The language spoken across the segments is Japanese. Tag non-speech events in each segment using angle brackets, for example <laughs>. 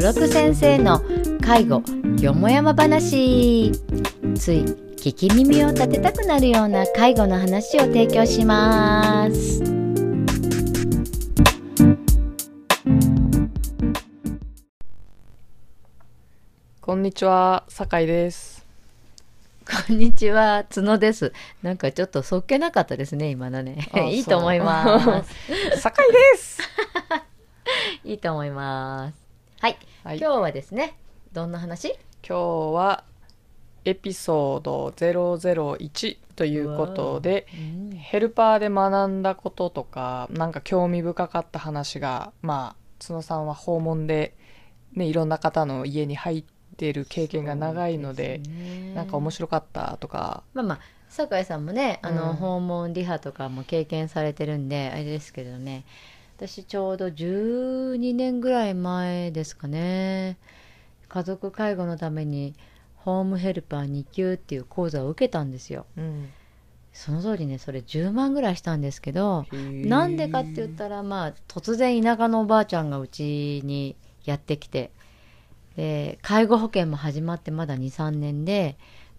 六先生の介護よもやま話つい聞き耳を立てたくなるような介護の話を提供しますこんにちは、酒井です。こんにちは角です。なんかちょっとそっけなかったですね今のね。あいいと思います。<laughs> 酒井です。<laughs> いいと思います。はい、はい、今日はですねどんな話？今日はエピソード001ということで、ヘルパーで学んだこととか、なんか興味深かった話が、まあ、角さんは訪問で、ね、いろんな方の家に入ってる経験が長いので、なんか面白白かったとか、まあまあ酒井さんもねあの、うん。訪問リハとかも経験されてるんであれですけれどね。私ちょうど12年ぐらい前ですかね。家族介護のためにホームヘルパー2級っていう講座を受けたんですよ。うん、その通りねそれ10万ぐらいしたんですけどなんでかって言ったらまあ突然田舎のおばあちゃんがうちにやってきてで介護保険も始まってまだ23年で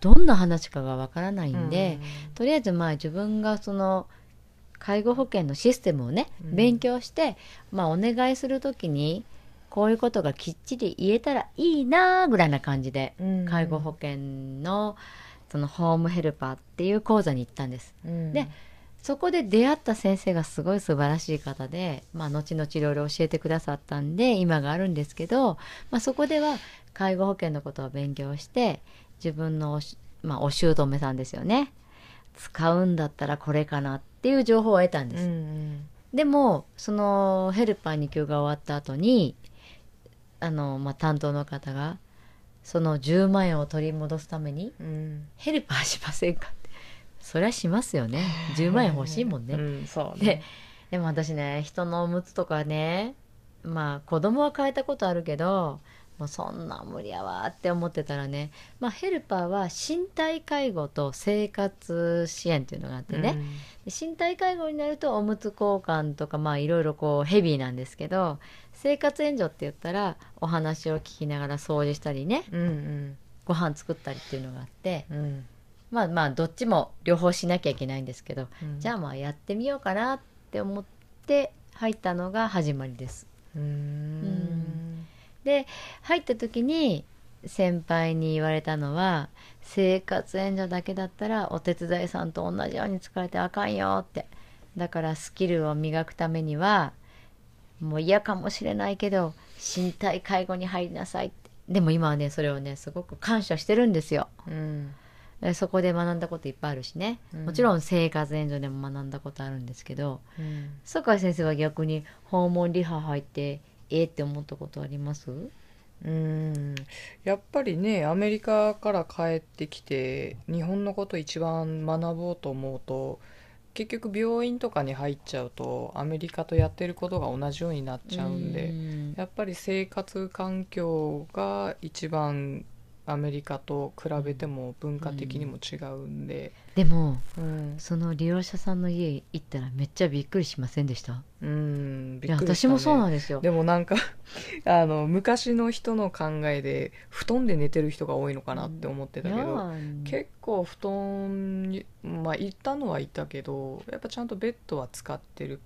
どんな話かがわからないんで、とりあえずまあ自分がその介護保険のシステムをね、うん。勉強して、まあ、お願いする時にこういうことがきっちり言えたらいいなぐらいな感じで、うん。介護保険のそのホームヘルパーっていう講座に行ったんです。うん。でそこで出会った先生がすごい素晴らしい方で、まあ、後々いろいろ教えてくださったんで今があるんですけど、まあ、そこでは介護保険のことを勉強して自分のおし、まあ、お姑さんですよね。使うんだったらこれかなっていう情報を得たんです。うんでもそのヘルパー2級が終わった後にあの、まあ、担当の方がその10万円を取り戻すためにうん。ヘルパーしませんか？そりゃしますよね。10万円欲しいもんね、<laughs> うん、そうでね。でも私ね人のおむつとかねまあ子供は変えたことあるけどもうそんな無理やわって思ってたらね、まあ、ヘルパーは身体介護と生活支援っていうのがあってね、で身体介護になるとおむつ交換とかまあいろいろこうヘビーなんですけど生活援助って言ったらお話を聞きながら掃除したりね。うんうん。ご飯作ったりっていうのがあって。うんまあまあどっちも両方しなきゃいけないんですけどうん。じゃあまあやってみようかなって思って入ったのが始まりです。うーん。で入った時に先輩に言われたのは生活援助だけだったらお手伝いさんと同じように使えてあかんよって。だからスキルを磨くためにはもう嫌かもしれないけど身体介護に入りなさいって。でも今はねそれをねすごく感謝してるんですよ。うん。でそこで学んだこといっぱいあるしね、うん。もちろん生活援助でも学んだことあるんですけどうん。酒井先生は逆に訪問リハ入ってええって思ったことあります？うん。やっぱりねアメリカから帰ってきて日本のこと一番学ぼうと思うと結局病院とかに入っちゃうとアメリカとやってることが同じようになっちゃうんでん。やっぱり生活環境が一番アメリカと比べても文化的にも違うんで、でもうん。その利用者さんの家行ったらめっちゃびっくりしませんでした？うん、びいやっくりしたね。私もそうなんですよ。でもなんか <laughs> あの昔の人の考えで布団で寝てる人が多いのかなって思ってたけど、ー。結構布団にまあ行ったのは行ったけどやっぱちゃんとベッドは使ってる。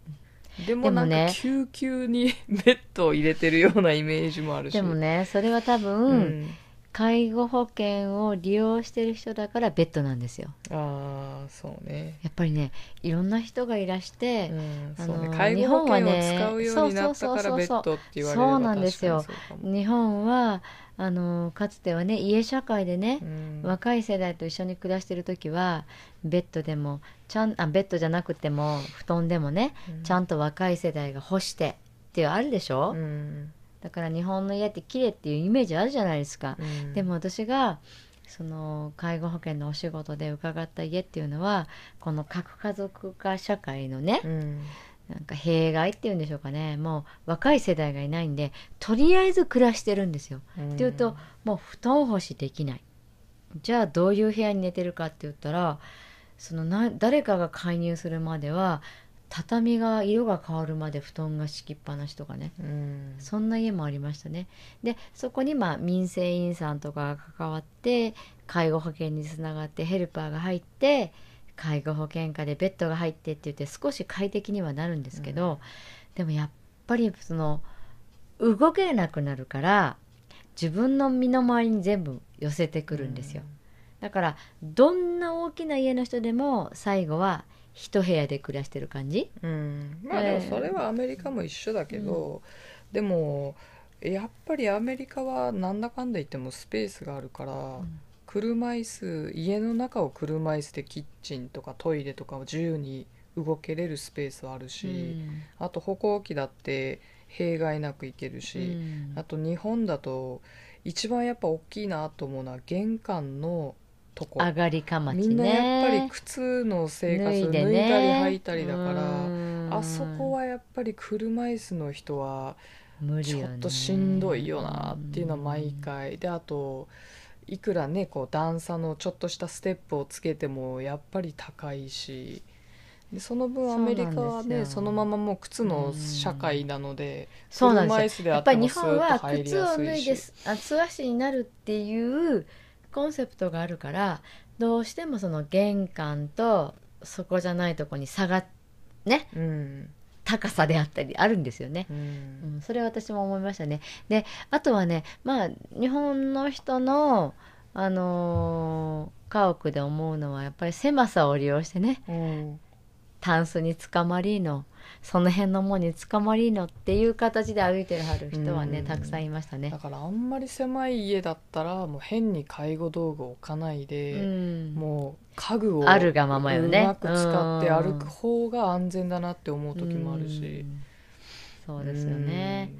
でもなんか救急に <laughs> ベッドを入れてるようなイメージもあるし。でもねそれは多分、うん介護保険を利用してる人だからベッドなんですよ。ああそうね。やっぱりねいろんな人がいらして、うんあのそうね。介護保険を使うようになった日本はねからベッドって言われればそうなんですよ。日本はあのかつてはね家社会でね、うん。若い世代と一緒に暮らしてる時はベッドでもちゃんあベッドじゃなくても布団でもね、ちゃんと若い世代が干してっていうあるでしょ、うんだから日本の家って綺麗っていうイメージあるじゃないですか、うん。でも私がその介護保険のお仕事で伺った家っていうのはこの核家族化社会のね、うん。なんか弊害っていうんでしょうかね。もう若い世代がいないんでとりあえず暮らしてるんですよ。っていうともう布団干しできない。じゃあどういう部屋に寝てるかって言ったらそのな誰かが介入するまでは畳が色が変わるまで布団が敷きっぱなしとかね。うん。そんな家もありましたね。でそこにまあ民生委員さんとかが関わって介護保険につながってヘルパーが入って介護保険課でベッドが入ってって言って少し快適にはなるんですけど、でもやっぱりその動けなくなるから自分の身の回りに全部寄せてくるんですよ、だからどんな大きな家の人でも最後は一部屋で暮らしてる感じ？うん。まあでもそれはアメリカも一緒だけど、でもやっぱりアメリカはなんだかんだ言ってもスペースがあるから、ん。車椅子家の中を車椅子でキッチンとかトイレとかを自由に動けれるスペースはあるし、うん。あと歩行器だって弊害なく行けるし、うん。あと日本だと一番やっぱ大きいなと思うのは玄関のとこ。上がりかまちね。みんなやっぱり靴の生活脱い,、でね。たり履いたりだからうん。あそこはやっぱり車椅子の人はちょっとしんどいよなっていうのは毎回。であといくらねこう段差のちょっとしたステップをつけてもやっぱり高いし。でその分アメリカはねそのままもう靴の社会なのでそうなんですやってぱり日本は靴を脱いであ素足になるっていうコンセプトがあるからどうしてもその玄関とそこじゃないとこに差がねうん高さであったりあるんですよね。ううんん、それは私も思いましたね。であとはねまあ日本の人のあのー家屋で思うのはやっぱり狭さを利用してねうんタンスにつかまりのその辺のもんにつかまりのっていう形で歩いてるはる人はね、うん。たくさんいましたね。だ。からあんまり狭い家だったらもう変に介護道具を置かないで、うん。もう家具をあるがままよね。うまく使って歩く方が安全だなって思う時もあるし。うん。そうですよね。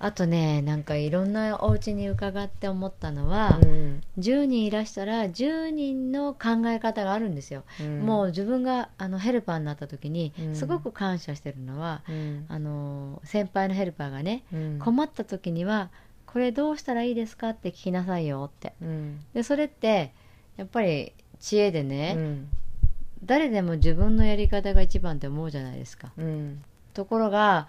あとねなんかいろんなお家に伺って思ったのは、うん10人いらしたら10人の考え方があるんですよ。うんもう自分があのヘルパーになった時にうんすごく感謝してるのは、うんあの先輩のヘルパーがねうん困った時には「これどうしたらいいですか?」って聞きなさいよって。うんでそれってやっぱり知恵でね、うん誰でも自分のやり方が一番って思うじゃないですか。うんところが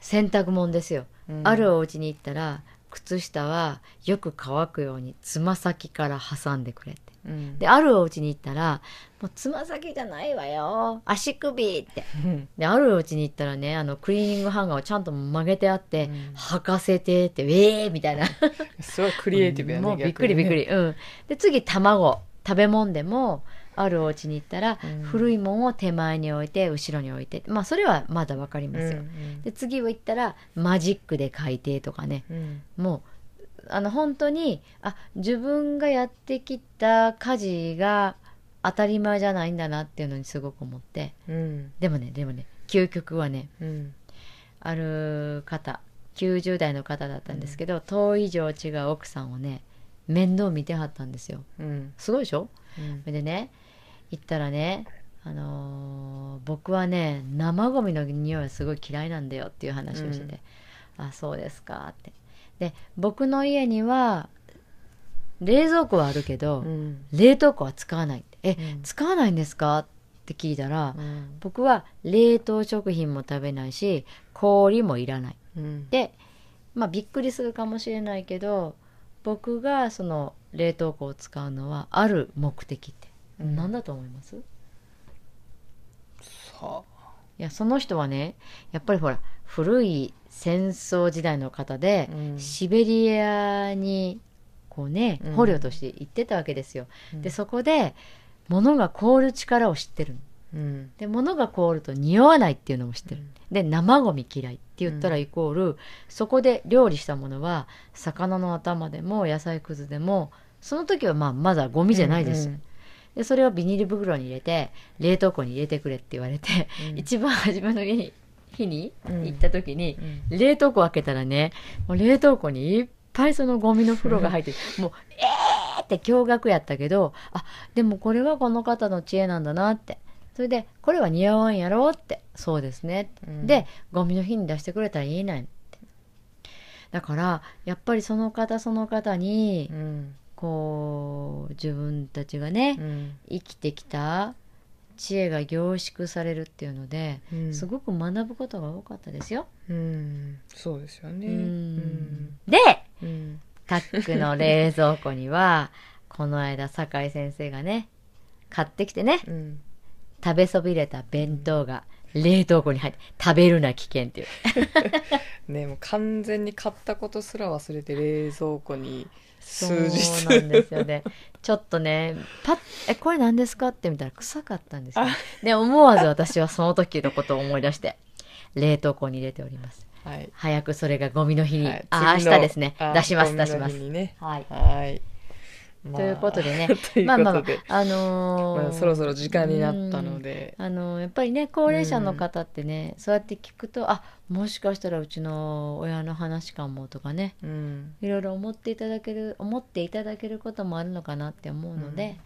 洗濯物ですよ、うんあるお家に行ったら靴下はよく乾くようにつま先から挟んでくれって。うん。であるお家に行ったらもうつま先じゃないわよ。足首って。うん。であるお家に行ったらねあのクリーニングハンガーをちゃんと曲げてあって、うん。履かせてってウェーみたいな。<laughs> すごいクリエイティブやねもうびっくりびっくり、うん。で次卵。食べ物でもあるお家に行ったら、うん。古いもんを手前に置いて後ろに置いて。まあそれはまだわかりますよ、で次は行ったらマジックで書いてとかね。うん。もうあの本当にあ自分がやってきた家事が当たり前じゃないんだなっていうのにすごく思って。うん。でもねでもね究極はねうん。ある方90代の方だったんですけど、遠以上違う奥さんをね面倒見てはったんですよ。うん。すごいでしょ？でね行ったらねあのー僕はね生ゴミの匂いはすごい嫌いなんだよっていう話をしてて、あそうですかって。で僕の家には冷蔵庫はあるけど、うん。冷凍庫は使わないって。え、うん。使わないんですかって聞いたら、うん。僕は冷凍食品も食べないし氷もいらない。うん。でまあびっくりするかもしれないけど僕がその冷凍庫を使うのはある目的って。うん何だと思います、いさやその人はねやっぱりほら古い戦争時代の方で、うん。シベリアにこうねうん。捕虜として行ってたわけですよ。うん。でそこで物が凍る力を知ってるの。うん。で物が凍ると匂わないっていうのも知ってる、で生ゴミ嫌いって言ったらうん。イコール、そこで料理したものは魚の頭でも野菜くずでもその時はまあまだゴミじゃないです、うんでそれをビニール袋に入れて冷凍庫に入れてくれって言われて、うん。一番初めの日に日にうん行った時に、うん。冷凍庫開けたらねもう冷凍庫にいっぱいそのゴミの袋が入っててもうえーって驚愕やったけどあでもこれはこの方の知恵なんだなって。それでこれは似合わんやろってそうですね、うん。でゴミの日に出してくれたらいいねんって。だからやっぱりその方その方にうんこう自分たちがね、うん。生きてきた知恵が凝縮されるっていうので、うん。すごく学ぶことが多かったですよ。うん。そうですよね。ううんん。でうん。タックの冷蔵庫には <laughs> この間酒井先生がね買ってきてねうん。食べそびれた弁当が冷凍庫に入って食べるな危険っていう。<laughs> ねもう完全に買ったことすら忘れて冷蔵庫に数日。そうなんですよね。ちょっとねパッえこれ何ですか？って見たら臭かったんですよ。あ。で思わず私はその時のことを思い出して冷凍庫に入れております。はい。早くそれがゴミの日に、はい。あ明日ですね。あ出します出します。ね。はい。はい。まあということでね。<laughs> まあまあああのーまあそろそろ時間になったので。あのやっぱりね高齢者の方ってね、そうやって聞くとあもしかしたらうちの親の話かもとかね。うん。いろいろ思っていただける思っていただけることもあるのかなって思うので、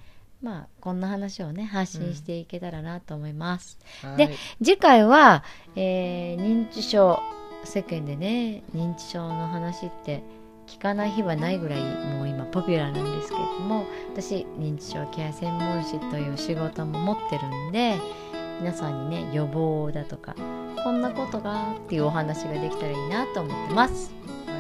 まあこんな話をね発信していけたらなと思います。ではい。次回は、えー認知症世間でね認知症の話って聞かない日はないぐらいもう今ポピュラーなんですけれども私認知症ケア専門士という仕事も持ってるんで皆さんにね予防だとかこんなことがっていうお話ができたらいいなと思ってます。は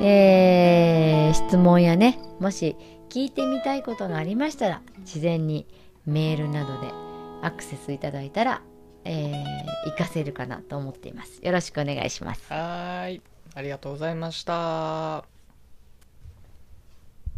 い。えー質問やねもし聞いてみたいことがありましたら自然にメールなどでアクセスいただいたら、えー、活かせるかなと思っています。よろしくお願いします。はい。ありがとうございました。